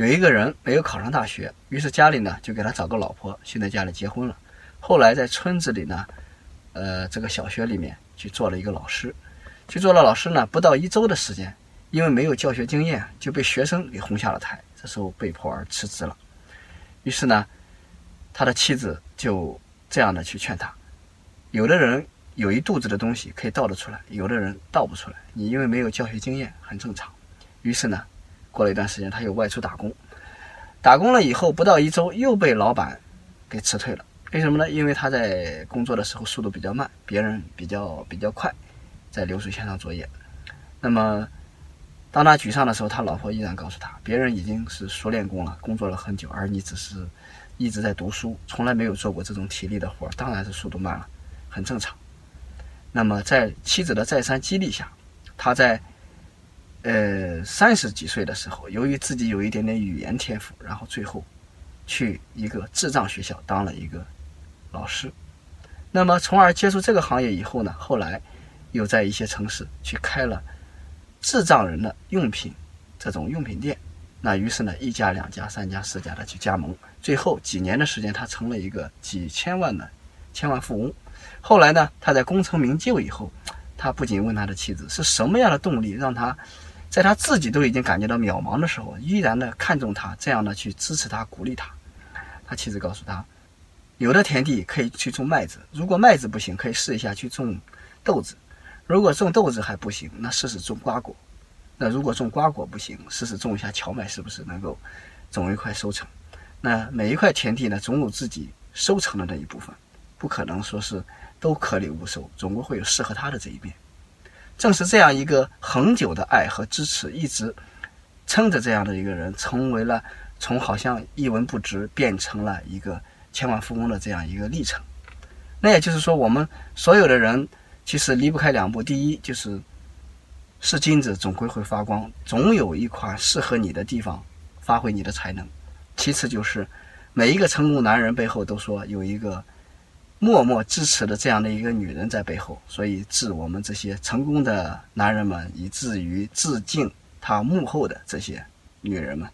有一个人没有考上大学，于是家里呢就给他找个老婆，现在家里结婚了。后来在村子里呢，呃，这个小学里面去做了一个老师，去做了老师呢，不到一周的时间，因为没有教学经验，就被学生给轰下了台。这时候被迫而辞职了。于是呢，他的妻子就这样的去劝他：有的人有一肚子的东西可以倒得出来，有的人倒不出来。你因为没有教学经验，很正常。于是呢。过了一段时间，他又外出打工，打工了以后不到一周，又被老板给辞退了。为什么呢？因为他在工作的时候速度比较慢，别人比较比较快，在流水线上作业。那么，当他沮丧的时候，他老婆依然告诉他，别人已经是熟练工了，工作了很久，而你只是一直在读书，从来没有做过这种体力的活，当然是速度慢了，很正常。那么，在妻子的再三激励下，他在。呃，三十几岁的时候，由于自己有一点点语言天赋，然后最后去一个智障学校当了一个老师。那么，从而接触这个行业以后呢，后来又在一些城市去开了智障人的用品这种用品店。那于是呢，一家、两家、三家、四家的去加盟，最后几年的时间，他成了一个几千万的千万富翁。后来呢，他在功成名就以后，他不仅问他的妻子是什么样的动力让他。在他自己都已经感觉到渺茫的时候，依然的看重他，这样的去支持他、鼓励他。他妻子告诉他，有的田地可以去种麦子，如果麦子不行，可以试一下去种豆子；如果种豆子还不行，那试试种瓜果；那如果种瓜果不行，试试种一下荞麦，是不是能够种一块收成？那每一块田地呢，总有自己收成的那一部分，不可能说是都颗粒无收，总归会有适合他的这一面。正是这样一个恒久的爱和支持，一直撑着这样的一个人，成为了从好像一文不值变成了一个千万富翁的这样一个历程。那也就是说，我们所有的人其实离不开两步：第一，就是是金子总归会发光，总有一款适合你的地方发挥你的才能；其次就是每一个成功男人背后都说有一个。默默支持的这样的一个女人在背后，所以致我们这些成功的男人们，以至于致敬他幕后的这些女人们。